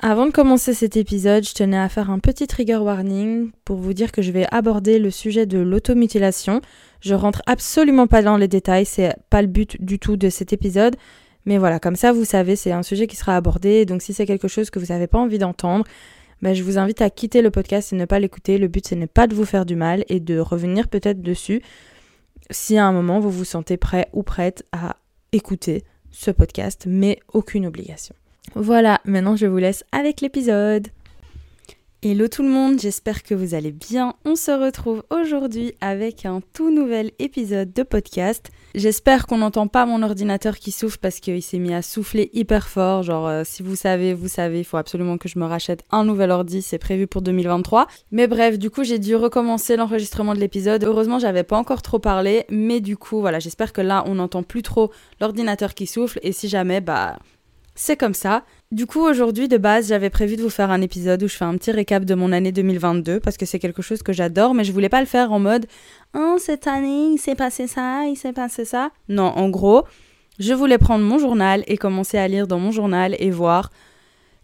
Avant de commencer cet épisode, je tenais à faire un petit trigger warning pour vous dire que je vais aborder le sujet de l'automutilation. Je rentre absolument pas dans les détails, c'est pas le but du tout de cet épisode. Mais voilà, comme ça vous savez, c'est un sujet qui sera abordé. Donc si c'est quelque chose que vous n'avez pas envie d'entendre, ben, je vous invite à quitter le podcast et ne pas l'écouter. Le but, c'est ne pas de vous faire du mal et de revenir peut-être dessus si à un moment vous vous sentez prêt ou prête à écouter ce podcast, mais aucune obligation. Voilà, maintenant je vous laisse avec l'épisode. Hello tout le monde, j'espère que vous allez bien. On se retrouve aujourd'hui avec un tout nouvel épisode de podcast. J'espère qu'on n'entend pas mon ordinateur qui souffle parce qu'il s'est mis à souffler hyper fort. Genre, euh, si vous savez, vous savez, il faut absolument que je me rachète un nouvel ordi, c'est prévu pour 2023. Mais bref, du coup, j'ai dû recommencer l'enregistrement de l'épisode. Heureusement, j'avais pas encore trop parlé, mais du coup, voilà, j'espère que là, on n'entend plus trop l'ordinateur qui souffle. Et si jamais, bah, c'est comme ça. Du coup, aujourd'hui, de base, j'avais prévu de vous faire un épisode où je fais un petit récap de mon année 2022 parce que c'est quelque chose que j'adore, mais je voulais pas le faire en mode Oh, cette année, il s'est passé ça, il s'est passé ça. Non, en gros, je voulais prendre mon journal et commencer à lire dans mon journal et voir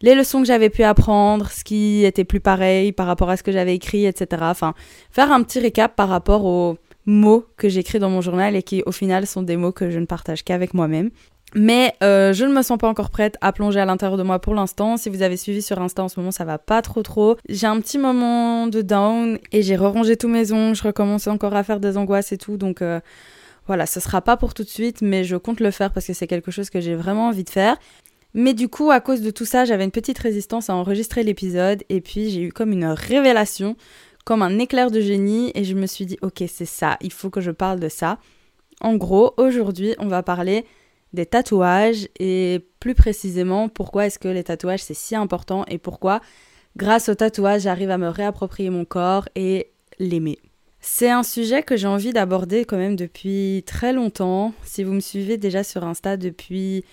les leçons que j'avais pu apprendre, ce qui était plus pareil par rapport à ce que j'avais écrit, etc. Enfin, faire un petit récap par rapport aux mots que j'écris dans mon journal et qui, au final, sont des mots que je ne partage qu'avec moi-même. Mais euh, je ne me sens pas encore prête à plonger à l'intérieur de moi pour l'instant. Si vous avez suivi sur Insta en ce moment, ça va pas trop trop. J'ai un petit moment de down et j'ai rerangé tous mes ongles. Je recommence encore à faire des angoisses et tout. Donc euh, voilà, ce sera pas pour tout de suite, mais je compte le faire parce que c'est quelque chose que j'ai vraiment envie de faire. Mais du coup, à cause de tout ça, j'avais une petite résistance à enregistrer l'épisode et puis j'ai eu comme une révélation, comme un éclair de génie et je me suis dit, ok, c'est ça, il faut que je parle de ça. En gros, aujourd'hui, on va parler des tatouages et plus précisément pourquoi est-ce que les tatouages c'est si important et pourquoi grâce aux tatouages j'arrive à me réapproprier mon corps et l'aimer. C'est un sujet que j'ai envie d'aborder quand même depuis très longtemps. Si vous me suivez déjà sur Insta depuis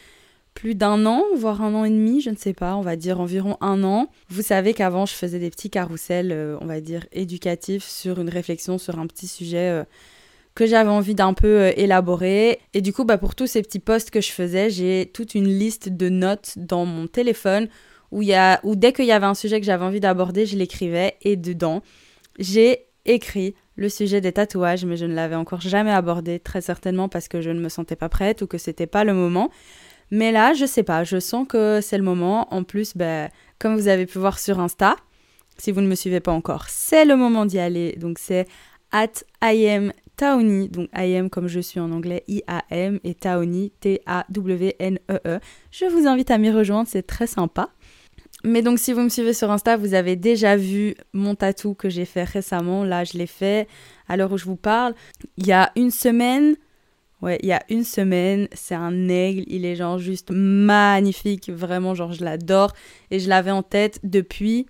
plus d'un an, voire un an et demi, je ne sais pas, on va dire environ un an. Vous savez qu'avant je faisais des petits carousels, euh, on va dire éducatifs, sur une réflexion sur un petit sujet euh, que j'avais envie d'un peu euh, élaborer. Et du coup, bah, pour tous ces petits posts que je faisais, j'ai toute une liste de notes dans mon téléphone où, y a, où dès qu'il y avait un sujet que j'avais envie d'aborder, je l'écrivais. Et dedans, j'ai écrit le sujet des tatouages, mais je ne l'avais encore jamais abordé, très certainement parce que je ne me sentais pas prête ou que c'était pas le moment. Mais là, je sais pas, je sens que c'est le moment. En plus, bah, comme vous avez pu voir sur Insta, si vous ne me suivez pas encore, c'est le moment d'y aller. Donc c'est at I Taoni, donc I am comme je suis en anglais, I-A-M, et Taoni, T-A-W-N-E-E. E. Je vous invite à m'y rejoindre, c'est très sympa. Mais donc si vous me suivez sur Insta, vous avez déjà vu mon tatou que j'ai fait récemment. Là, je l'ai fait à l'heure où je vous parle. Il y a une semaine, ouais, il y a une semaine, c'est un aigle, il est genre juste magnifique, vraiment genre je l'adore. Et je l'avais en tête depuis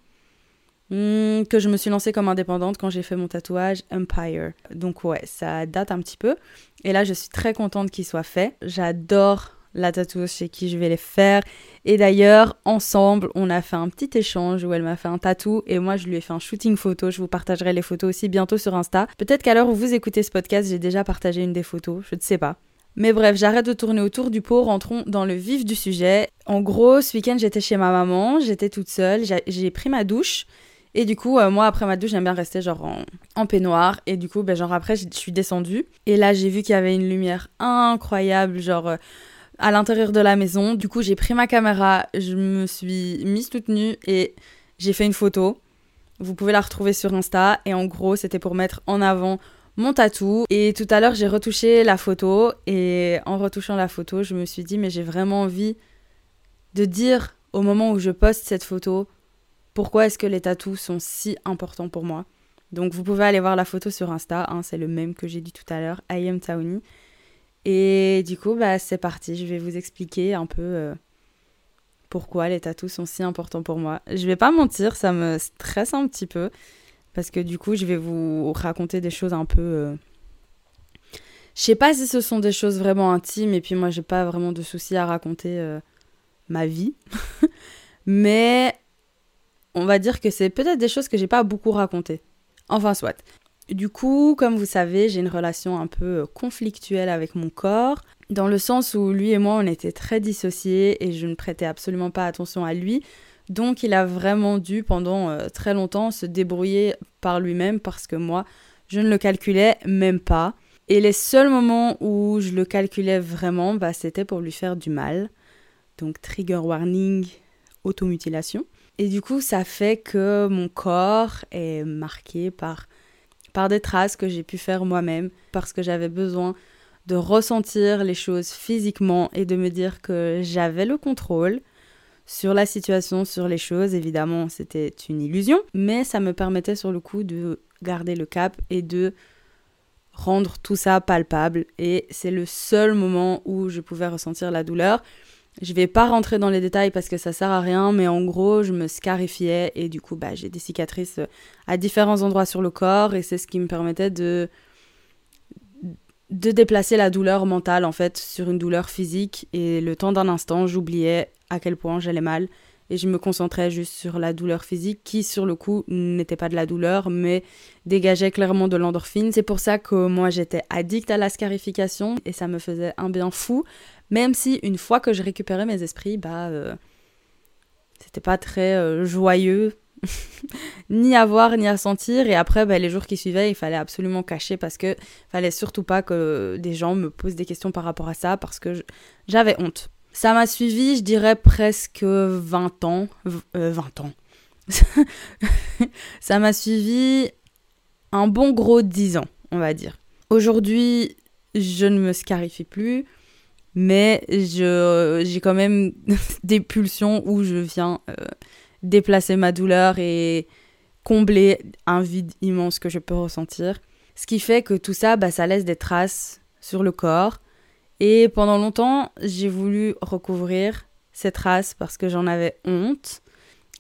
Hmm, que je me suis lancée comme indépendante quand j'ai fait mon tatouage Empire. Donc ouais, ça date un petit peu. Et là, je suis très contente qu'il soit fait. J'adore la tatouage chez qui je vais les faire. Et d'ailleurs, ensemble, on a fait un petit échange où elle m'a fait un tatou et moi je lui ai fait un shooting photo. Je vous partagerai les photos aussi bientôt sur Insta. Peut-être qu'à l'heure où vous écoutez ce podcast, j'ai déjà partagé une des photos, je ne sais pas. Mais bref, j'arrête de tourner autour du pot, rentrons dans le vif du sujet. En gros, ce week-end, j'étais chez ma maman, j'étais toute seule, j'ai pris ma douche. Et du coup, euh, moi, après ma douche, j'aime bien rester genre en, peignoir. Et du coup, ben, genre après, je suis descendue. Et là, j'ai vu qu'il y avait une lumière incroyable, genre euh, à l'intérieur de la maison. Du coup, j'ai pris ma caméra, je me suis mise toute nue et j'ai fait une photo. Vous pouvez la retrouver sur Insta. Et en gros, c'était pour mettre en avant mon tatou. Et tout à l'heure, j'ai retouché la photo. Et en retouchant la photo, je me suis dit, mais j'ai vraiment envie de dire au moment où je poste cette photo pourquoi est-ce que les tatous sont si importants pour moi? Donc vous pouvez aller voir la photo sur Insta, hein, c'est le même que j'ai dit tout à l'heure, I am Taoni. Et du coup, bah, c'est parti, je vais vous expliquer un peu euh, pourquoi les tatous sont si importants pour moi. Je vais pas mentir, ça me stresse un petit peu, parce que du coup, je vais vous raconter des choses un peu... Euh, je sais pas si ce sont des choses vraiment intimes, et puis moi, j'ai pas vraiment de soucis à raconter euh, ma vie. Mais on va dire que c'est peut-être des choses que j'ai pas beaucoup racontées. Enfin, soit. Du coup, comme vous savez, j'ai une relation un peu euh, conflictuelle avec mon corps, dans le sens où lui et moi, on était très dissociés et je ne prêtais absolument pas attention à lui. Donc il a vraiment dû pendant euh, très longtemps se débrouiller par lui-même parce que moi, je ne le calculais même pas. Et les seuls moments où je le calculais vraiment, bah, c'était pour lui faire du mal. Donc trigger warning, automutilation. Et du coup, ça fait que mon corps est marqué par, des traces que j'ai pu faire moi-même parce que j'avais besoin de ressentir les choses physiquement et de me dire que j'avais le contrôle sur la situation, sur les choses. Évidemment, c'était une illusion, mais ça me permettait sur le coup de garder le cap et de rendre tout ça palpable. Et c'est le seul moment où je pouvais ressentir la douleur. Je vais pas rentrer dans les détails parce que ça sert à rien, mais en gros, je me scarifiais et du coup, bah, j'ai des cicatrices à différents endroits sur le corps et c'est ce qui me permettait de de déplacer la douleur mentale en fait sur une douleur physique et le temps d'un instant, j'oubliais à quel point j'allais mal et je me concentrais juste sur la douleur physique qui sur le coup n'était pas de la douleur mais dégageait clairement de l'endorphine. C'est pour ça que moi j'étais addict à la scarification et ça me faisait un bien fou même si une fois que je récupérais mes esprits, bah euh, c'était pas très euh, joyeux ni à voir ni à sentir. Et après, bah, les jours qui suivaient, il fallait absolument cacher parce que fallait surtout pas que des gens me posent des questions par rapport à ça parce que j'avais honte. Ça m'a suivi, je dirais presque 20 ans. 20 euh, ans. ça m'a suivi un bon gros 10 ans, on va dire. Aujourd'hui, je ne me scarifie plus, mais j'ai quand même des pulsions où je viens euh, déplacer ma douleur et combler un vide immense que je peux ressentir. Ce qui fait que tout ça, bah, ça laisse des traces sur le corps. Et pendant longtemps, j'ai voulu recouvrir ces traces parce que j'en avais honte.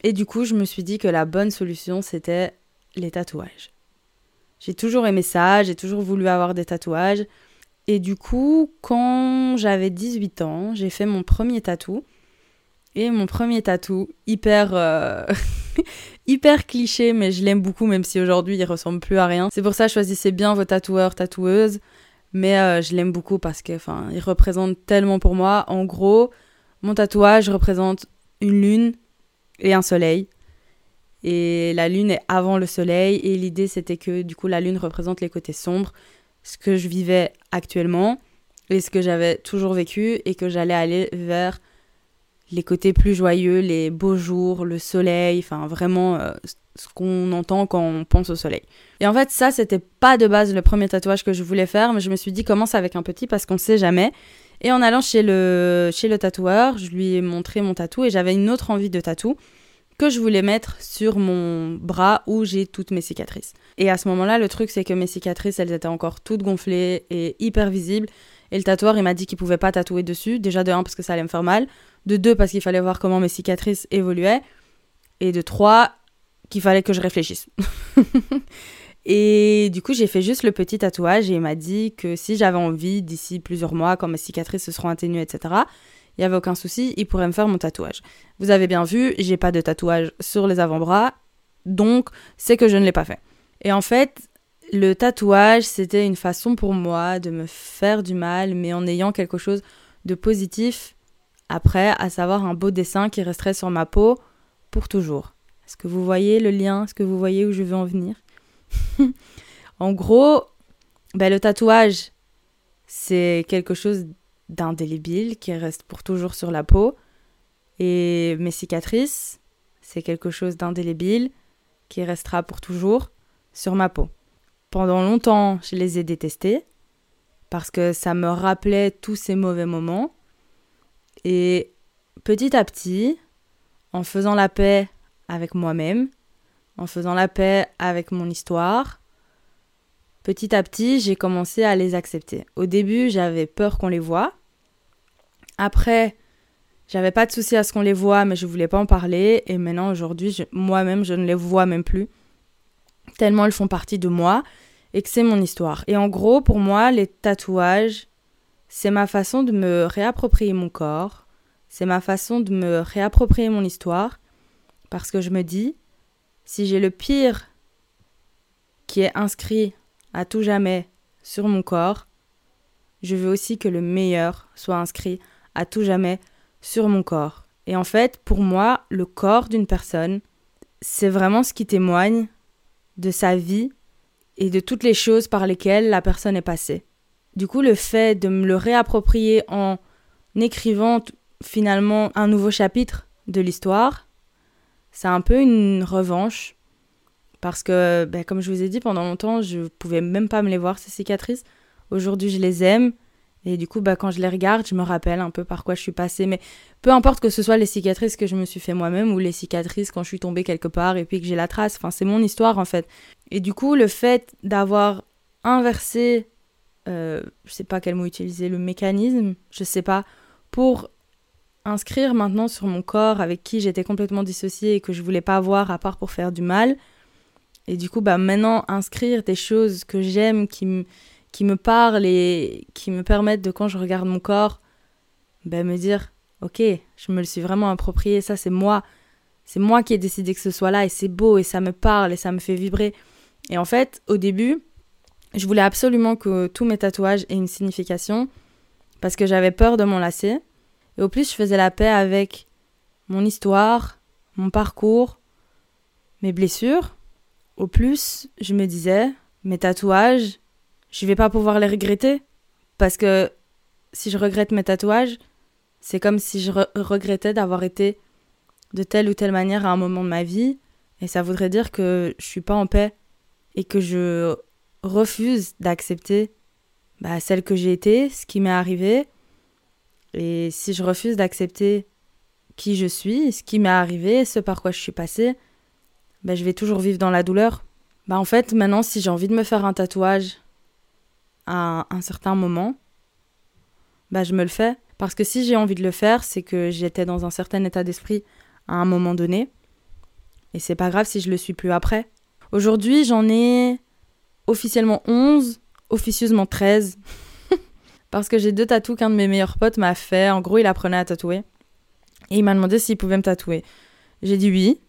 Et du coup, je me suis dit que la bonne solution, c'était les tatouages. J'ai toujours aimé ça, j'ai toujours voulu avoir des tatouages. Et du coup, quand j'avais 18 ans, j'ai fait mon premier tatou. Et mon premier tatou, hyper, euh, hyper cliché, mais je l'aime beaucoup, même si aujourd'hui il ressemble plus à rien. C'est pour ça choisissez bien vos tatoueurs, tatoueuses. Mais euh, je l'aime beaucoup parce que, enfin, il représente tellement pour moi. En gros, mon tatouage représente une lune et un soleil. Et la lune est avant le soleil. Et l'idée, c'était que, du coup, la lune représente les côtés sombres, ce que je vivais actuellement et ce que j'avais toujours vécu et que j'allais aller vers les côtés plus joyeux, les beaux jours, le soleil, enfin vraiment euh, ce qu'on entend quand on pense au soleil. Et en fait, ça, c'était pas de base le premier tatouage que je voulais faire, mais je me suis dit commence avec un petit parce qu'on sait jamais. Et en allant chez le, chez le tatoueur, je lui ai montré mon tatou et j'avais une autre envie de tatou que je voulais mettre sur mon bras où j'ai toutes mes cicatrices. Et à ce moment-là, le truc, c'est que mes cicatrices, elles étaient encore toutes gonflées et hyper visibles. Et le tatoueur, il m'a dit qu'il pouvait pas tatouer dessus. Déjà de un, parce que ça allait me faire mal de deux parce qu'il fallait voir comment mes cicatrices évoluaient, et de trois qu'il fallait que je réfléchisse. et du coup, j'ai fait juste le petit tatouage et il m'a dit que si j'avais envie, d'ici plusieurs mois, quand mes cicatrices se seront atténuées, etc., il n'y avait aucun souci, il pourrait me faire mon tatouage. Vous avez bien vu, j'ai pas de tatouage sur les avant-bras, donc c'est que je ne l'ai pas fait. Et en fait, le tatouage, c'était une façon pour moi de me faire du mal, mais en ayant quelque chose de positif après, à savoir un beau dessin qui resterait sur ma peau pour toujours. Est-ce que vous voyez le lien? Est-ce que vous voyez où je veux en venir? En gros, ben, le tatouage, c'est quelque chose d'indélébile qui reste pour toujours sur la peau. Et mes cicatrices, c'est quelque chose d'indélébile qui restera pour toujours sur ma peau. Pendant longtemps, je les ai détestés parce que ça me rappelait tous ces mauvais moments. Et petit à petit, en faisant la paix avec moi-même, en faisant la paix avec mon histoire, petit à petit, j'ai commencé à les accepter. Au début, j'avais peur qu'on les voie. Après, j'avais pas de souci à ce qu'on les voit, mais je voulais pas en parler. Et maintenant, aujourd'hui, moi-même, je ne les vois même plus. Tellement elles font partie de moi et que c'est mon histoire. Et en gros, pour moi, les tatouages, c'est ma façon de me réapproprier mon corps, c'est ma façon de me réapproprier mon histoire, parce que je me dis, si j'ai le pire qui est inscrit à tout jamais sur mon corps, je veux aussi que le meilleur soit inscrit à tout jamais sur mon corps. Et en fait, pour moi, le corps d'une personne, c'est vraiment ce qui témoigne de sa vie et de toutes les choses par lesquelles la personne est passée. Du coup, le fait de me le réapproprier en écrivant finalement un nouveau chapitre de l'histoire, c'est un peu une revanche. Parce que, ben, comme je vous ai dit, pendant longtemps, je ne pouvais même pas me les voir, ces cicatrices. Aujourd'hui, je les aime. Et du coup, bah, quand je les regarde, je me rappelle un peu par quoi je suis passée. Mais peu importe que ce soit les cicatrices que je me suis fait moi-même ou les cicatrices quand je suis tombée quelque part et puis que j'ai la trace. Enfin, c'est mon histoire en fait. Et du coup, le fait d'avoir inversé, euh, je sais pas quel mot utiliser, le mécanisme, je sais pas, pour inscrire maintenant sur mon corps avec qui j'étais complètement dissociée et que je voulais pas voir à part pour faire du mal. Et du coup, bah maintenant, inscrire des choses que j'aime, qui me qui me parlent et qui me permettent de, quand je regarde mon corps, ben, me dire, ok, je me le suis vraiment approprié, ça c'est moi, c'est moi qui ai décidé que ce soit là et c'est beau et ça me parle et ça me fait vibrer. Et en fait, au début, je voulais absolument que tous mes tatouages aient une signification parce que j'avais peur de m'enlacer. Et au plus, je faisais la paix avec mon histoire, mon parcours, mes blessures. Au plus, je me disais, mes tatouages, je vais pas pouvoir les regretter. Parce que si je regrette mes tatouages, c'est comme si je regrettais d'avoir été de telle ou telle manière à un moment de ma vie. Et ça voudrait dire que je suis pas en paix et que je refuse d'accepter bah, celle que j'ai été, ce qui m'est arrivé. Et si je refuse d'accepter qui je suis, ce qui m'est arrivé, ce par quoi je suis passée, bah, je vais toujours vivre dans la douleur. Bah, en fait, maintenant, si j'ai envie de me faire un tatouage à un certain moment, bah, je me le fais. Parce que si j'ai envie de le faire, c'est que j'étais dans un certain état d'esprit à un moment donné. Et c'est pas grave si je le suis plus après. Aujourd'hui, j'en ai officiellement 11, officieusement 13. Parce que j'ai deux tatous qu'un de mes meilleurs potes m'a fait. En gros, il apprenait à tatouer. Et il m'a demandé s'il pouvait me tatouer. J'ai dit oui,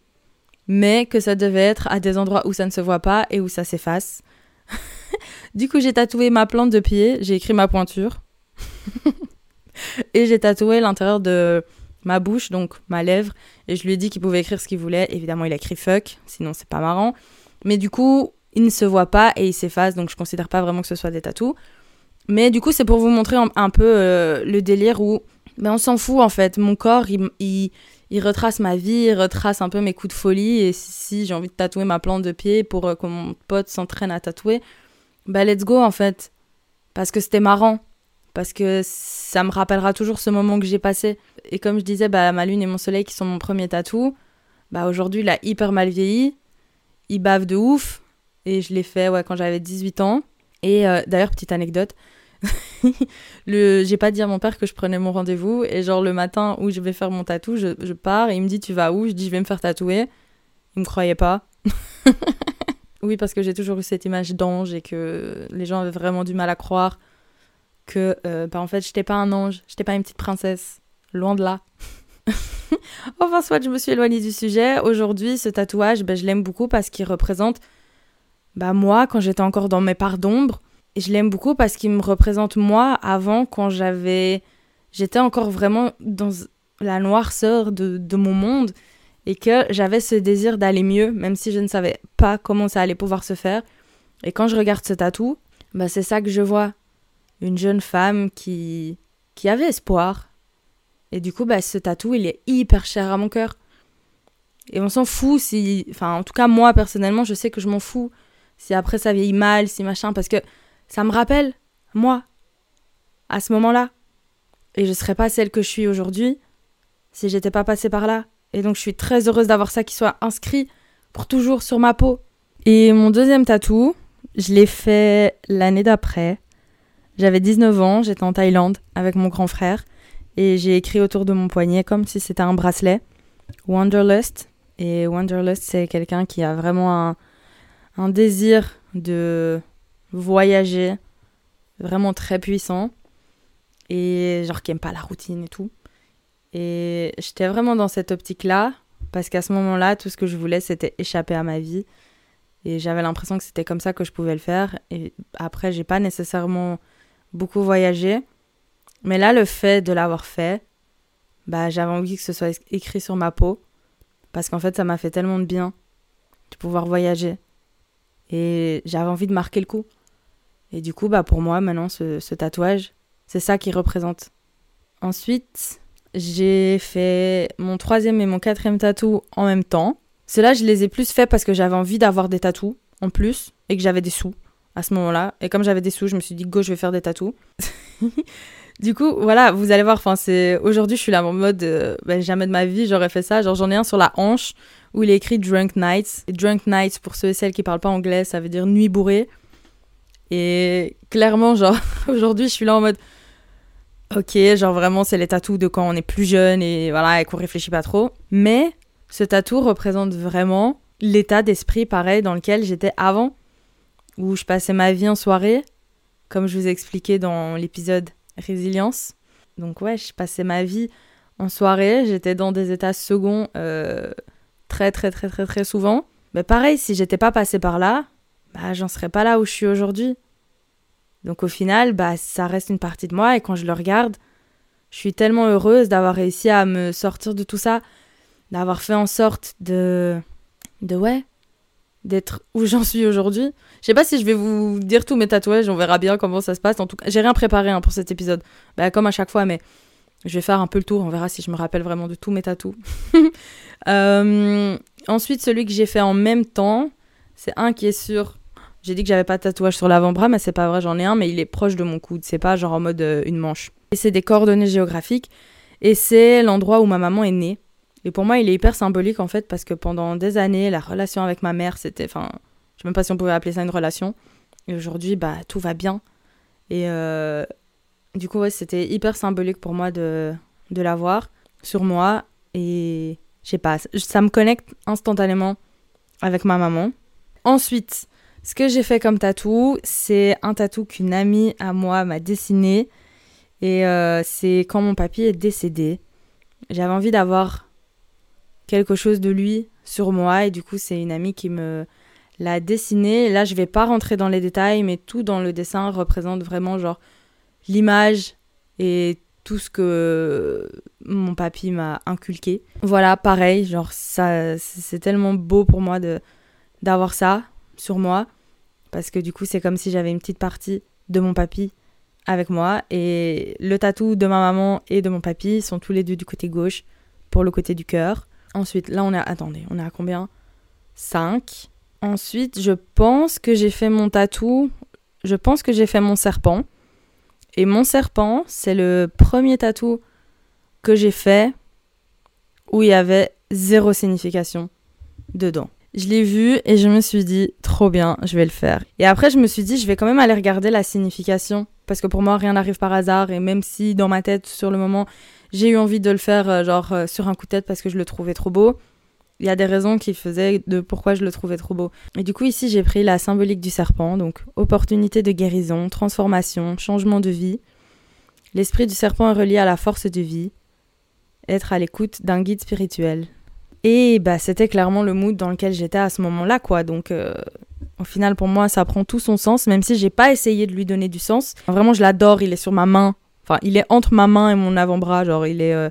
mais que ça devait être à des endroits où ça ne se voit pas et où ça s'efface. du coup, j'ai tatoué ma plante de pied, j'ai écrit ma pointure. et j'ai tatoué l'intérieur de ma bouche, donc ma lèvre. Et je lui ai dit qu'il pouvait écrire ce qu'il voulait. Évidemment, il a écrit fuck, sinon c'est pas marrant. Mais du coup, il ne se voit pas et il s'efface, donc je considère pas vraiment que ce soit des tatous. Mais du coup, c'est pour vous montrer un, peu euh, le délire où ben, on s'en fout en fait. Mon corps, il, il, retrace ma vie, il retrace un peu mes coups de folie. Et si, j'ai envie de tatouer ma plante de pied pour euh, que mon pote s'entraîne à tatouer, bah let's go en fait. Parce que c'était marrant. Parce que ça me rappellera toujours ce moment que j'ai passé. Et comme je disais, bah, ma lune et mon soleil qui sont mon premier tatou, bah aujourd'hui il a hyper mal vieilli. Il bave de ouf. Et je l'ai fait ouais, quand j'avais 18 ans. Et euh, d'ailleurs, petite anecdote, le, j'ai pas dit à mon père que je prenais mon rendez-vous. Et genre, le matin où je vais faire mon tatou, je, je pars et il me dit Tu vas où? Je dis Je vais me faire tatouer. Il me croyait pas. oui, parce que j'ai toujours eu cette image d'ange et que les gens avaient vraiment du mal à croire que, euh, bah, en fait, j'étais pas un ange, j'étais pas une petite princesse. Loin de là. enfin, soit je me suis éloignée du sujet. Aujourd'hui, ce tatouage, bah, je l'aime beaucoup parce qu'il représente bah, moi quand j'étais encore dans mes parts d'ombre je l'aime beaucoup parce qu'il me représente moi avant quand j'avais j'étais encore vraiment dans la noirceur de mon monde et que j'avais ce désir d'aller mieux même si je ne savais pas comment ça allait pouvoir se faire et quand je regarde ce tatou bah c'est ça que je vois une jeune femme qui qui avait espoir et du coup bah ce tatou il est hyper cher à mon cœur et on s'en fout si enfin en tout cas moi personnellement je sais que je m'en fous si après ça vieillit mal si machin parce que ça me rappelle, moi, à ce moment-là. Et je serais pas celle que je suis aujourd'hui si j'étais pas passée par là. Et donc je suis très heureuse d'avoir ça qui soit inscrit pour toujours sur ma peau. Et mon deuxième tatou, je l'ai fait l'année d'après. J'avais 19 ans, j'étais en Thaïlande avec mon grand frère et j'ai écrit autour de mon poignet comme si c'était un bracelet Wanderlust. Et Wanderlust, c'est quelqu'un qui a vraiment un, désir de voyager, vraiment très puissant, et genre qui aime pas la routine et tout. Et j'étais vraiment dans cette optique-là, parce qu'à ce moment-là, tout ce que je voulais, c'était échapper à ma vie. Et j'avais l'impression que c'était comme ça que je pouvais le faire. Et après, j'ai pas nécessairement beaucoup voyagé. Mais là, le fait de l'avoir fait, bah j'avais envie que ce soit écrit sur ma peau parce qu'en fait ça m'a fait tellement de bien de pouvoir voyager et j'avais envie de marquer le coup. Et du coup, bah pour moi maintenant ce, tatouage, c'est ça qui représente. Ensuite, j'ai fait mon troisième et mon quatrième tatou en même temps. Ceux-là, je les ai plus fait parce que j'avais envie d'avoir des tatous en plus et que j'avais des sous à ce moment-là. Et comme j'avais des sous, je me suis dit, go, je vais faire des tatous. du coup, voilà, vous allez voir, c'est... Aujourd'hui, je suis là en mode, euh, ben, jamais de ma vie, j'aurais fait ça. Genre, j'en ai un sur la hanche où il est écrit Drunk Nights. Et Drunk Nights, pour ceux et celles qui parlent pas anglais, ça veut dire nuit bourrée. Et clairement, genre, aujourd'hui, je suis là en mode, ok, genre vraiment, c'est les tatous de quand on est plus jeune et voilà, et qu'on réfléchit pas trop. Mais ce tatou représente vraiment l'état d'esprit pareil dans lequel j'étais avant où je passais ma vie en soirée, comme je vous ai expliqué dans l'épisode Résilience. Donc ouais, je passais ma vie en soirée, j'étais dans des états seconds euh, très très très très très souvent. Mais pareil, si j'étais pas passée par là, bah j'en serais pas là où je suis aujourd'hui. Donc au final, bah ça reste une partie de moi et quand je le regarde, je suis tellement heureuse d'avoir réussi à me sortir de tout ça, d'avoir fait en sorte de de ouais, d'être où j'en suis aujourd'hui. Je sais pas si je vais vous dire tous mes tatouages, on verra bien comment ça se passe. En tout cas, j'ai rien préparé hein, pour cet épisode, bah, comme à chaque fois, mais je vais faire un peu le tour, on verra si je me rappelle vraiment de tous mes tatous. Euh, ensuite, celui que j'ai fait en même temps, c'est un qui est sur. J'ai dit que j'avais pas de tatouage sur l'avant-bras, mais c'est pas vrai, j'en ai un, mais il est proche de mon coude, c'est pas genre en mode euh, une manche. Et c'est des coordonnées géographiques, et c'est l'endroit où ma maman est née. Et pour moi, il est hyper symbolique en fait parce que pendant des années, la relation avec ma mère, c'était. Enfin, je sais même pas si on pouvait appeler ça une relation. Et aujourd'hui, bah, tout va bien. Et euh, du coup, ouais, c'était hyper symbolique pour moi de, de l'avoir sur moi. Et je sais pas, ça me connecte instantanément avec ma maman. Ensuite, ce que j'ai fait comme tatou, c'est un tatou qu'une amie à moi m'a dessiné. Et euh, c'est quand mon papy est décédé. J'avais envie d'avoir quelque chose de lui sur moi et du coup c'est une amie qui me l'a dessiné. là je vais pas rentrer dans les détails mais tout dans le dessin représente vraiment genre l'image et tout ce que mon papy m'a inculqué. Voilà, pareil, genre ça c'est tellement beau pour moi de d'avoir ça sur moi parce que du coup c'est comme si j'avais une petite partie de mon papy avec moi et le tatou de ma maman et de mon papy sont tous les deux du côté gauche pour le côté du cœur. Ensuite, là, on est à... Attendez, on est à combien? 5. Ensuite, je pense que j'ai fait mon tatou. Je pense que j'ai fait mon serpent. Et mon serpent, c'est le premier tatou que j'ai fait où il y avait zéro signification dedans. Je l'ai vu et je me suis dit, trop bien, je vais le faire. Et après, je me suis dit, je vais quand même aller regarder la signification. Parce que pour moi, rien n'arrive par hasard. Et même si dans ma tête, sur le moment, j'ai eu envie de le faire euh, genre euh, sur un coup de tête parce que je le trouvais trop beau. Il y a des raisons qui faisaient de pourquoi je le trouvais trop beau. Et du coup, ici, j'ai pris la symbolique du serpent, donc opportunité de guérison, transformation, changement de vie. L'esprit du serpent est relié à la force de vie, être à l'écoute d'un guide spirituel. Et bah, c'était clairement le mood dans lequel j'étais à ce moment-là, quoi. Donc, euh, au final, pour moi, ça prend tout son sens, même si j'ai pas essayé de lui donner du sens. Vraiment, je l'adore, il est sur ma main. Enfin, il est entre ma main et mon avant-bras, genre il est euh,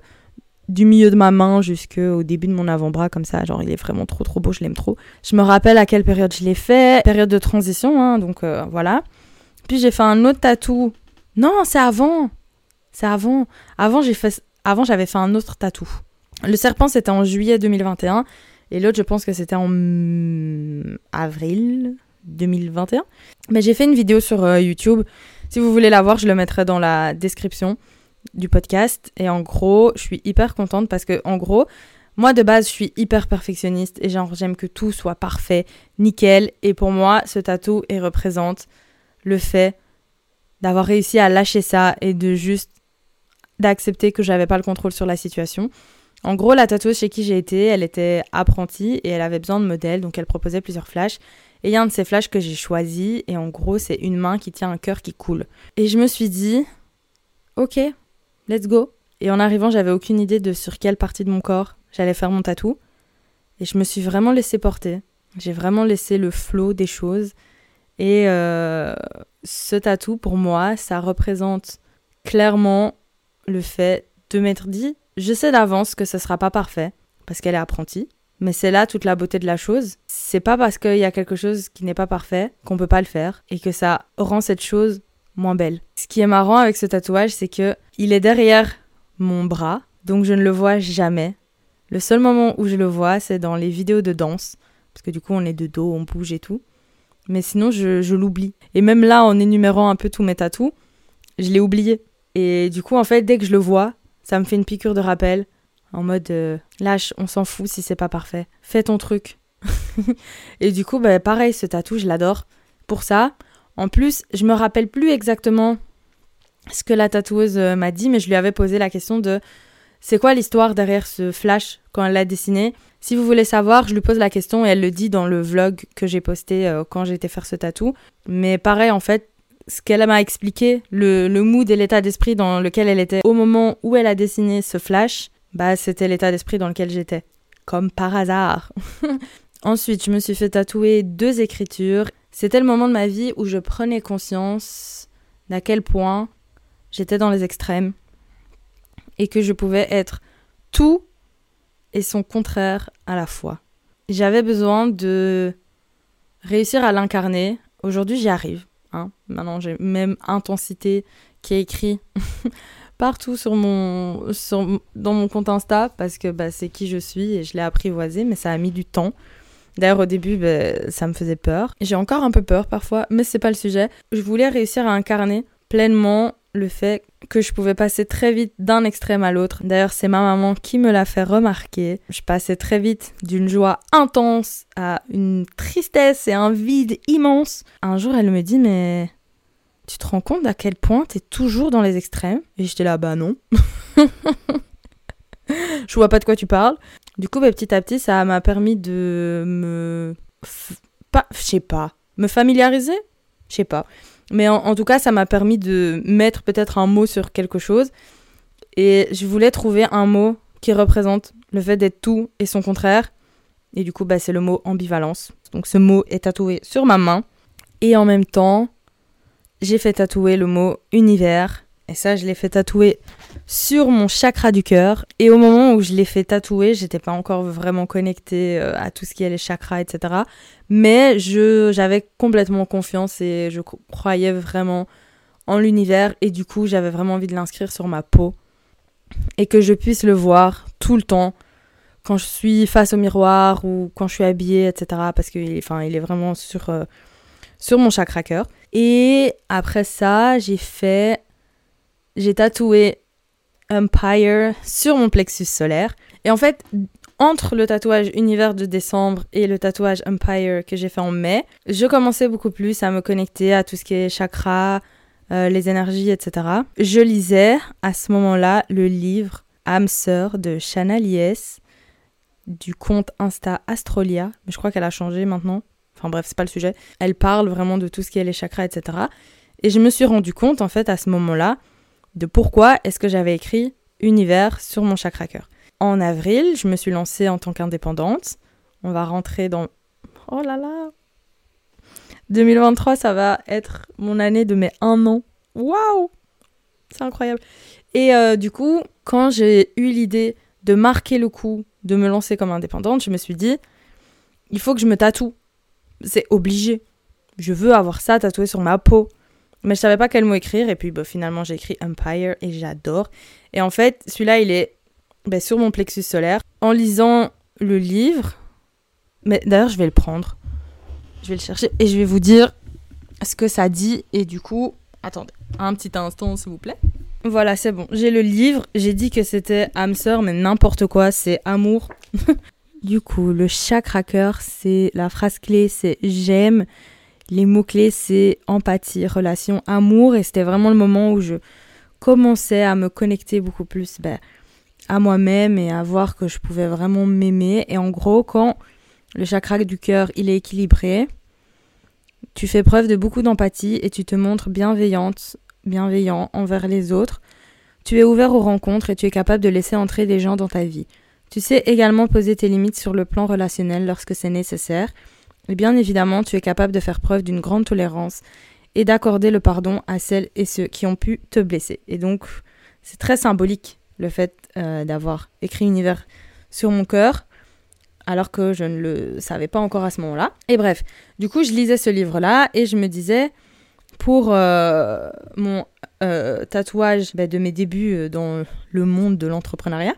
du milieu de ma main jusqu'au début de mon avant-bras, comme ça, genre il est vraiment trop trop beau, je l'aime trop. Je me rappelle à quelle période je l'ai fait, période de transition, hein, donc euh, voilà. Puis j'ai fait un autre tatou. Non, c'est avant. C'est avant. Avant, fait, avant j'avais fait un autre tatou. Le serpent, c'était en juillet 2021. Et l'autre, je pense que c'était en avril 2021. Mais j'ai fait une vidéo sur euh, YouTube si vous voulez la voir, je le mettrai dans la description du podcast. Et en gros, je suis hyper contente parce que, en gros, moi de base, je suis hyper perfectionniste et j'aime que tout soit parfait, nickel. Et pour moi, ce tatou, il représente le fait d'avoir réussi à lâcher ça et de juste d'accepter que j'avais pas le contrôle sur la situation. En gros, la tatoueuse chez qui j'ai été, elle était apprentie et elle avait besoin de modèles, donc elle proposait plusieurs flashs. Et il y a un de ces flashs que j'ai choisi, et en gros, c'est une main qui tient un cœur qui coule. Et je me suis dit, ok, let's go. Et en arrivant, j'avais aucune idée de sur quelle partie de mon corps j'allais faire mon tatou. Et je me suis vraiment laissé porter. J'ai vraiment laissé le flot des choses. Et euh, ce tatou, pour moi, ça représente clairement le fait de m'être dit, Je sais d'avance que ce sera pas parfait, parce qu'elle est apprentie. Mais c'est là toute la beauté de la chose. C'est pas parce qu'il y a quelque chose qui n'est pas parfait qu'on peut pas le faire et que ça rend cette chose moins belle. Ce qui est marrant avec ce tatouage, c'est que il est derrière mon bras, donc je ne le vois jamais. Le seul moment où je le vois, c'est dans les vidéos de danse, parce que du coup on est de dos, on bouge et tout. Mais sinon, je, je l'oublie. Et même là, en énumérant un peu tous mes tatous, je l'ai oublié. Et du coup, en fait, dès que je le vois, ça me fait une piqûre de rappel. En mode, euh, lâche, on s'en fout si c'est pas parfait. Fais ton truc. et du coup, bah, pareil, ce tatou, je l'adore. Pour ça, en plus, je me rappelle plus exactement ce que la tatoueuse euh, m'a dit, mais je lui avais posé la question de c'est quoi l'histoire derrière ce flash quand elle l'a dessiné? Si vous voulez savoir, je lui pose la question et elle le dit dans le vlog que j'ai posté euh, quand été faire ce tatou. Mais pareil, en fait, ce qu'elle m'a expliqué, le, le mood et l'état d'esprit dans lequel elle était au moment où elle a dessiné ce flash, bah c'était l'état d'esprit dans lequel j'étais. Comme par hasard. Ensuite, je me suis fait tatouer deux écritures. C'était le moment de ma vie où je prenais conscience d'à quel point j'étais dans les extrêmes et que je pouvais être tout et son contraire à la fois. J'avais besoin de réussir à l'incarner. Aujourd'hui, j'y arrive. Hein. Maintenant, j'ai même intensité qui est écrit partout sur mon, dans mon compte Insta parce que bah, c'est qui je suis et je l'ai apprivoisé, mais ça a mis du temps. D'ailleurs, au début, bah, ça me faisait peur. J'ai encore un peu peur parfois, mais c'est pas le sujet. Je voulais réussir à incarner pleinement le fait que je pouvais passer très vite d'un extrême à l'autre. D'ailleurs, c'est ma maman qui me l'a fait remarquer. Je passais très vite d'une joie intense à une tristesse et un vide immense. Un jour, elle me dit, mais tu te rends compte à quel point t'es toujours dans les extrêmes? Et j'étais là, bah non. je vois pas de quoi tu parles. Du coup, bah, petit à petit, ça m'a permis de me. Pas, je sais pas. Me familiariser? Je sais pas. Mais en, tout cas, ça m'a permis de mettre peut-être un mot sur quelque chose. Et je voulais trouver un mot qui représente le fait d'être tout et son contraire. Et du coup, bah, c'est le mot ambivalence. Donc ce mot est tatoué sur ma main. Et en même temps, j'ai fait tatouer le mot univers. Et ça, je l'ai fait tatouer sur mon chakra du cœur. Et au moment où je l'ai fait tatouer, j'étais pas encore vraiment connectée euh, à tout ce qui est les chakras, etc. Mais j'avais complètement confiance et je croyais vraiment en l'univers. Et du coup, j'avais vraiment envie de l'inscrire sur ma peau. Et que je puisse le voir tout le temps quand je suis face au miroir ou quand je suis habillée, etc. Parce qu'il enfin, il est vraiment sur, euh, sur mon chakra cœur. Et après ça, j'ai fait. J'ai tatoué Empire sur mon plexus solaire. Et en fait, entre le tatouage Univers de décembre et le tatouage Empire que j'ai fait en mai, je commençais beaucoup plus à me connecter à tout ce qui est chakra, euh, les énergies, etc. Je lisais à ce moment-là le livre âme sœur de Shana Lies du compte Insta Astrolia, mais je crois qu'elle a changé maintenant. Enfin bref, c'est pas le sujet. Elle parle vraiment de tout ce qui est les chakras, etc. Et je me suis rendu compte, en fait, à ce moment-là, de pourquoi est-ce que j'avais écrit Univers sur mon chakra cœur. En avril, je me suis lancée en tant qu'indépendante. On va rentrer dans... Oh là là 2023, ça va être mon année de mes un an. Waouh C'est incroyable. Et euh, du coup, quand j'ai eu l'idée de marquer le coup, de me lancer comme indépendante, je me suis dit, il faut que je me tatoue c'est obligé. Je veux avoir ça tatoué sur ma peau. Mais je savais pas quel mot écrire et puis bah, finalement j'ai écrit Empire et j'adore. Et en fait, celui-là, il est bah, sur mon plexus solaire. En lisant le livre, mais d'ailleurs, je vais le prendre. Je vais le chercher et je vais vous dire ce que ça dit. Et du coup, attendez un petit instant, s'il vous plaît. Voilà, c'est bon. J'ai le livre. J'ai dit que c'était âme sœur, mais n'importe quoi. C'est amour. Du coup, le chakra cœur, c'est la phrase clé, c'est j'aime. Les mots clés, c'est empathie, relation, amour. Et c'était vraiment le moment où je commençais à me connecter beaucoup plus ben, à moi-même et à voir que je pouvais vraiment m'aimer. Et en gros, quand le chakra du cœur, il est équilibré, tu fais preuve de beaucoup d'empathie et tu te montres bienveillante, bienveillant envers les autres. Tu es ouvert aux rencontres et tu es capable de laisser entrer des gens dans ta vie. Tu sais également poser tes limites sur le plan relationnel lorsque c'est nécessaire. Bien évidemment, tu es capable de faire preuve d'une grande tolérance et d'accorder le pardon à celles et ceux qui ont pu te blesser. Et donc, c'est très symbolique le fait euh, d'avoir écrit Univers sur mon cœur, alors que je ne le savais pas encore à ce moment-là. Et bref, du coup, je lisais ce livre-là et je me disais, pour euh, mon euh, tatouage ben, de mes débuts dans le monde de l'entrepreneuriat,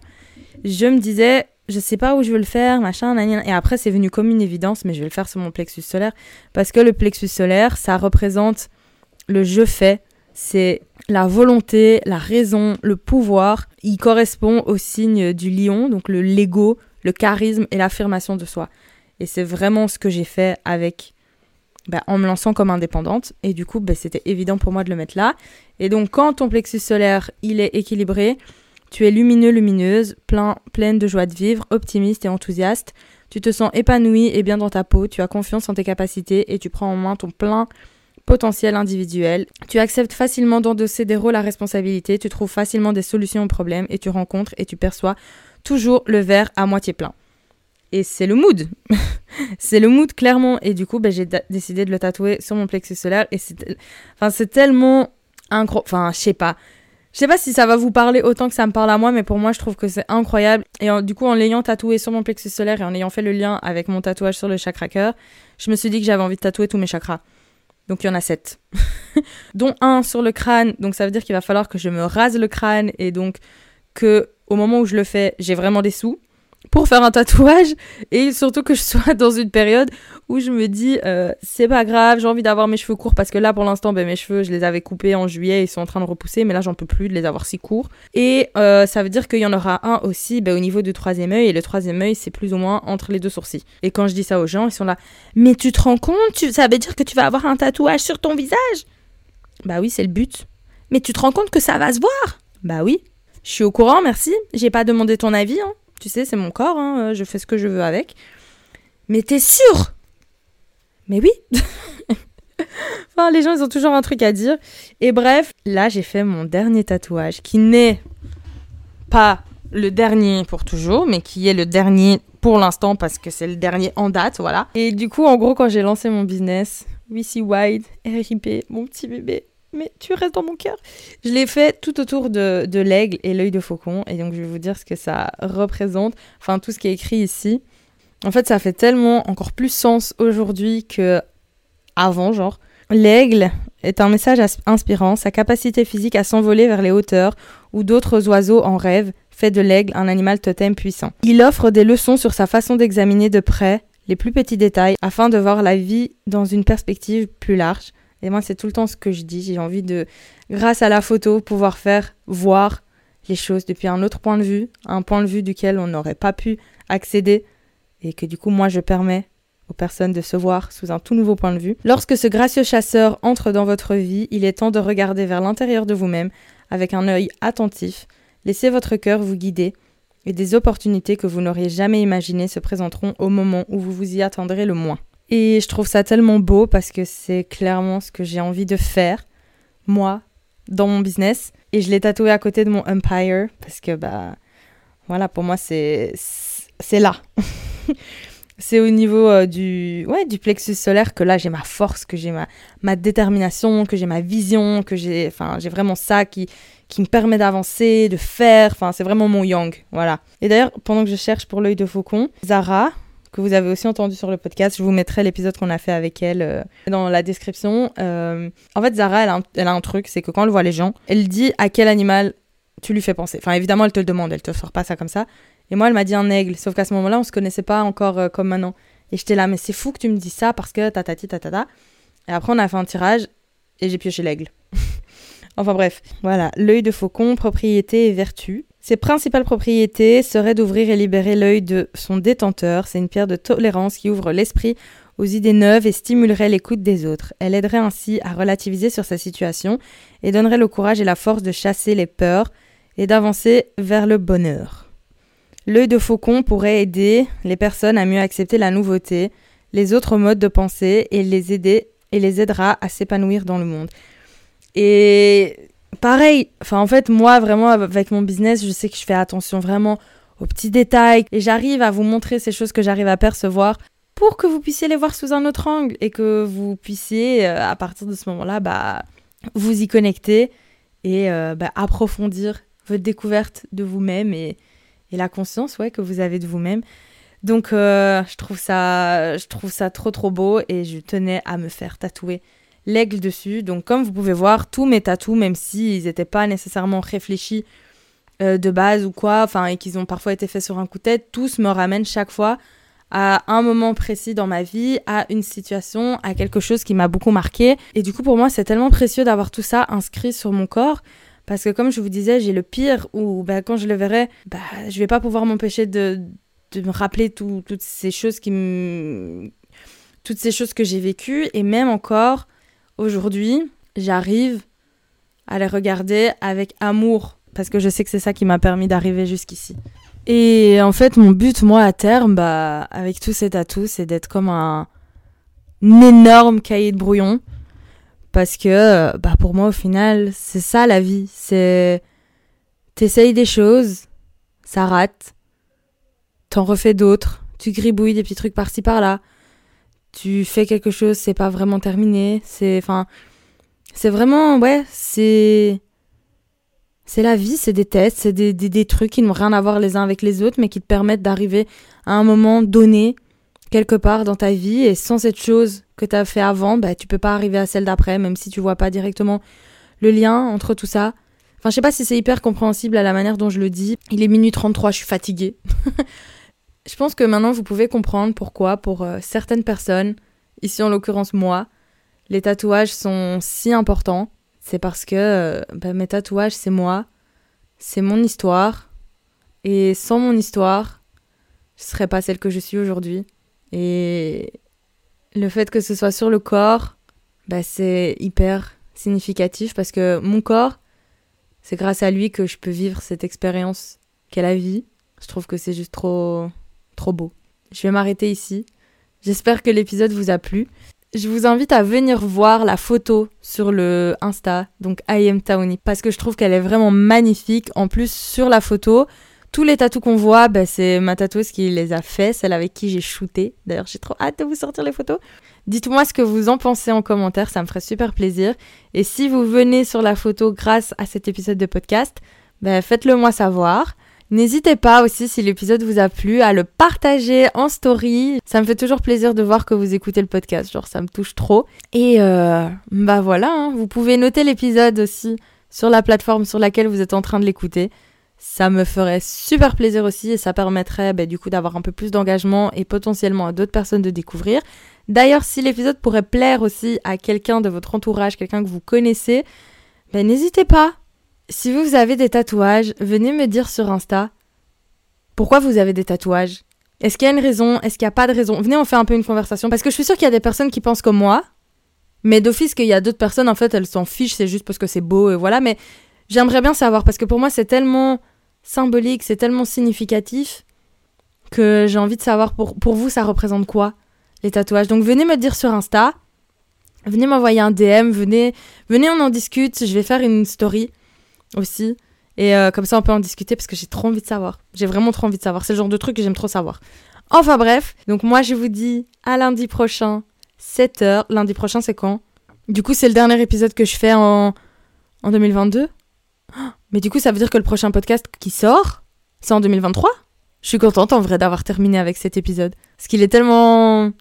je me disais, je sais pas où je veux le faire, machin, et après c'est venu comme une évidence, mais je vais le faire sur mon plexus solaire, parce que le plexus solaire, ça représente le je fais, c'est la volonté, la raison, le pouvoir. Il correspond au signe du lion, donc le l'ego, le charisme et l'affirmation de soi. Et c'est vraiment ce que j'ai fait avec, bah, en me lançant comme indépendante. Et du coup, bah, c'était évident pour moi de le mettre là. Et donc, quand ton plexus solaire, il est équilibré, tu es lumineux, lumineuse, plein, pleine de joie de vivre, optimiste et enthousiaste. Tu te sens épanoui et bien dans ta peau, tu as confiance en tes capacités et tu prends en main ton plein potentiel individuel. Tu acceptes facilement d'endosser des rôles à responsabilité, tu trouves facilement des solutions aux problèmes et tu rencontres et tu perçois toujours le verre à moitié plein. Et c'est le mood. c'est le mood clairement. Et du coup, ben, j'ai décidé de le tatouer sur mon plexus solaire. Et c'est, enfin, c'est tellement incroyable. Enfin, je sais pas. Je sais pas si ça va vous parler autant que ça me parle à moi, mais pour moi, je trouve que c'est incroyable. Et du coup, en l'ayant tatoué sur mon plexus solaire et en ayant fait le lien avec mon tatouage sur le chakra cœur, je me suis dit que j'avais envie de tatouer tous mes chakras. Donc il y en a sept. dont un sur le crâne. Donc ça veut dire qu'il va falloir que je me rase le crâne et donc que au moment où je le fais, j'ai vraiment des sous pour faire un tatouage et surtout que je sois dans une période où je me dis euh, c'est pas grave, j'ai envie d'avoir mes cheveux courts parce que là pour l'instant ben, mes cheveux je les avais coupés en juillet, ils sont en train de repousser mais là j'en peux plus de les avoir si courts. Et euh, ça veut dire qu'il y en aura un aussi ben, au niveau du troisième œil et le troisième œil c'est plus ou moins entre les deux sourcils. Et quand je dis ça aux gens ils sont là mais tu te rends compte ça veut dire que tu vas avoir un tatouage sur ton visage? Bah oui c'est le but. Mais tu te rends compte que ça va se voir? Bah oui. Je suis au courant merci. J'ai pas demandé ton avis hein tu sais, c'est mon corps, hein, euh, je fais ce que je veux avec. Mais t'es sûr? Mais oui Enfin, les gens, ils ont toujours un truc à dire. Et bref, là, j'ai fait mon dernier tatouage, qui n'est pas le dernier pour toujours, mais qui est le dernier pour l'instant parce que c'est le dernier en date, voilà. Et du coup, en gros, quand j'ai lancé mon business, VC Wide, RIP, mon petit bébé, mais tu restes dans mon cœur. Je l'ai fait tout autour de, de l'aigle et l'œil de faucon, et donc je vais vous dire ce que ça représente, enfin tout ce qui est écrit ici. En fait, ça fait tellement encore plus sens aujourd'hui que avant, genre. L'aigle est un message inspirant, sa capacité physique à s'envoler vers les hauteurs ou d'autres oiseaux en rêve fait de l'aigle un animal totem puissant. Il offre des leçons sur sa façon d'examiner de près les plus petits détails afin de voir la vie dans une perspective plus large. Et moi, c'est tout le temps ce que je dis. J'ai envie de, grâce à la photo, pouvoir faire voir les choses depuis un autre point de vue, un point de vue duquel on n'aurait pas pu accéder et que du coup, moi, je permets aux personnes de se voir sous un tout nouveau point de vue. Lorsque ce gracieux chasseur entre dans votre vie, il est temps de regarder vers l'intérieur de vous-même avec un œil attentif. Laissez votre cœur vous guider et des opportunités que vous n'auriez jamais imaginées se présenteront au moment où vous vous y attendrez le moins. Et je trouve ça tellement beau parce que c'est clairement ce que j'ai envie de faire, moi, dans mon business. Et je l'ai tatoué à côté de mon Empire parce que, bah, voilà, pour moi, c'est, là. c'est au niveau euh, du, ouais, du plexus solaire que là, j'ai ma force, que j'ai ma, ma détermination, que j'ai ma vision, que j'ai vraiment ça qui, qui me permet d'avancer, de faire. Enfin, c'est vraiment mon yang. Voilà. Et d'ailleurs, pendant que je cherche pour l'œil de faucon, Zara, que vous avez aussi entendu sur le podcast. Je vous mettrai l'épisode qu'on a fait avec elle euh, dans la description. Euh, en fait, Zara, elle a, un, truc, c'est que quand elle voit les gens, elle dit à quel animal tu lui fais penser. Enfin, évidemment, elle te le demande, elle te sort pas ça comme ça. Et moi, elle m'a dit un aigle, sauf qu'à ce moment-là, on se connaissait pas encore euh, comme maintenant. Et j'étais là, mais c'est fou que tu me dis ça parce que tatati tatata. Et après, on a fait un tirage et j'ai pioché l'aigle. enfin bref, voilà, l'œil de faucon, propriété et vertu. Ses principales propriétés seraient d'ouvrir et libérer l'œil de son détenteur. C'est une pierre de tolérance qui ouvre l'esprit aux idées neuves et stimulerait l'écoute des autres. Elle aiderait ainsi à relativiser sur sa situation et donnerait le courage et la force de chasser les peurs et d'avancer vers le bonheur. L'œil de faucon pourrait aider les personnes à mieux accepter la nouveauté, les autres modes de pensée et les aider et les aidera à s'épanouir dans le monde. Et pareil, enfin en fait moi vraiment avec mon business, je sais que je fais attention vraiment aux petits détails et j'arrive à vous montrer ces choses que j'arrive à percevoir pour que vous puissiez les voir sous un autre angle et que vous puissiez à partir de ce moment-là bah vous y connecter et bah, approfondir votre découverte de vous-même et, et, la conscience ouais, que vous avez de vous-même. Donc euh, je, trouve ça, je trouve ça trop trop beau et je tenais à me faire tatouer l'aigle dessus. Donc comme vous pouvez voir, tous mes tatous, même s'ils n'étaient pas nécessairement réfléchis euh, de base ou quoi, enfin et qu'ils ont parfois été faits sur un coup de tête, tous me ramènent chaque fois à un moment précis dans ma vie, à une situation, à quelque chose qui m'a beaucoup marqué. Et du coup, pour moi, c'est tellement précieux d'avoir tout ça inscrit sur mon corps. Parce que comme je vous disais, j'ai le pire où bah, quand je le verrai, bah, je vais pas pouvoir m'empêcher de, de, me rappeler toutes ces choses qui me... toutes ces choses que j'ai vécues. Et même encore aujourd'hui, j'arrive à les regarder avec amour. Parce que je sais que c'est ça qui m'a permis d'arriver jusqu'ici. Et en fait, mon but, moi, à terme, bah, avec tous ces tatous, c'est d'être comme un, énorme cahier de brouillon. Parce que, bah, pour moi, au final, c'est ça la vie. C'est. T'essayes des choses, ça rate. T'en refais d'autres. Tu gribouilles des petits trucs par-ci par-là. Tu fais quelque chose, c'est pas vraiment terminé. C'est. Enfin. C'est vraiment. Ouais, c'est c'est la vie, c'est des tests, c'est des, des, trucs qui n'ont rien à voir les uns avec les autres, mais qui te permettent d'arriver à un moment donné, quelque part dans ta vie, et sans cette chose que tu as fait avant, bah, tu peux pas arriver à celle d'après, même si tu vois pas directement le lien entre tout ça. Enfin, je sais pas si c'est hyper compréhensible à la manière dont je le dis. Il est minuit 33, je suis fatiguée. je pense que maintenant vous pouvez comprendre pourquoi, pour euh, certaines personnes, ici en l'occurrence moi, les tatouages sont si importants c'est parce que euh, bah, mes tatouages, c'est moi, c'est mon histoire. Et sans mon histoire, je serais pas celle que je suis aujourd'hui. Et le fait que ce soit sur le corps, bah, c'est hyper significatif parce que mon corps, c'est grâce à lui que je peux vivre cette expérience qu'est la vie. Je trouve que c'est juste trop, trop beau. Je vais m'arrêter ici. J'espère que l'épisode vous a plu je vous invite à venir voir la photo sur le Insta, donc I am parce que je trouve qu'elle est vraiment magnifique. En plus, sur la photo, tous les tatous qu'on voit, bah, c'est ma tatoueuse qui les a fait, celle avec qui j'ai shooté. D'ailleurs, j'ai trop hâte de vous sortir les photos. Dites-moi ce que vous en pensez en commentaire, ça me ferait super plaisir. Et si vous venez sur la photo grâce à cet épisode de podcast, bah, faites-le moi savoir. N'hésitez pas aussi, si l'épisode vous a plu, à le partager en story. Ça me fait toujours plaisir de voir que vous écoutez le podcast, genre ça me touche trop. Et euh, bah voilà, hein. vous pouvez noter l'épisode aussi sur la plateforme sur laquelle vous êtes en train de l'écouter. Ça me ferait super plaisir aussi et ça permettrait bah, du coup d'avoir un peu plus d'engagement et potentiellement à d'autres personnes de découvrir. D'ailleurs, si l'épisode pourrait plaire aussi à quelqu'un de votre entourage, quelqu'un que vous connaissez, ben n'hésitez pas si vous avez des tatouages, venez me dire sur Insta pourquoi vous avez des tatouages. Est-ce qu'il y a une raison? Est-ce qu'il n'y a pas de raison? Venez, on fait un peu une conversation. Parce que je suis sûre qu'il y a des personnes qui pensent comme moi. Mais d'office qu'il y a d'autres personnes, en fait, elles s'en fichent, c'est juste parce que c'est beau et voilà. Mais j'aimerais bien savoir parce que pour moi, c'est tellement symbolique, c'est tellement significatif que j'ai envie de savoir pour, pour vous, ça représente quoi, les tatouages? Donc venez me dire sur Insta. Venez m'envoyer un DM, venez, venez, on en discute. Je vais faire une story aussi. Et euh, comme ça, on peut en discuter parce que j'ai trop envie de savoir. J'ai vraiment trop envie de savoir. C'est le genre de truc que j'aime trop savoir. Enfin bref, donc moi je vous dis à lundi prochain, 7h. Lundi prochain, c'est quand? Du coup, c'est le dernier épisode que je fais en, en 2022. Mais du coup, ça veut dire que le prochain podcast qui sort, c'est en 2023 Je suis contente en vrai d'avoir terminé avec cet épisode. Parce qu'il est tellement...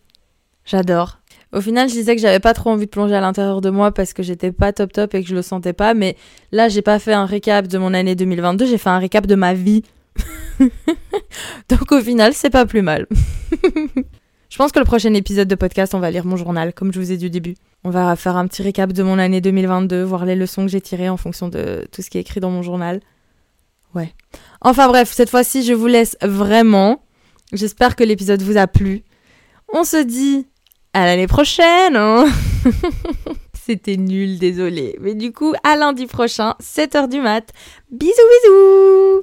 J'adore. Au final, je disais que j'avais pas trop envie de plonger à l'intérieur de moi parce que j'étais pas top top et que je le sentais pas. Mais là, j'ai pas fait un récap de mon année 2022, j'ai fait un récap de ma vie. Donc au final, c'est pas plus mal. je pense que le prochain épisode de podcast, on va lire mon journal, comme je vous ai dit au début. On va faire un petit récap de mon année 2022, voir les leçons que j'ai tirées en fonction de tout ce qui est écrit dans mon journal. Ouais. Enfin bref, cette fois-ci, je vous laisse vraiment. J'espère que l'épisode vous a plu. On se dit à l'année prochaine hein. C'était nul, désolé. Mais du coup, à lundi prochain, 7h du mat. Bisous bisous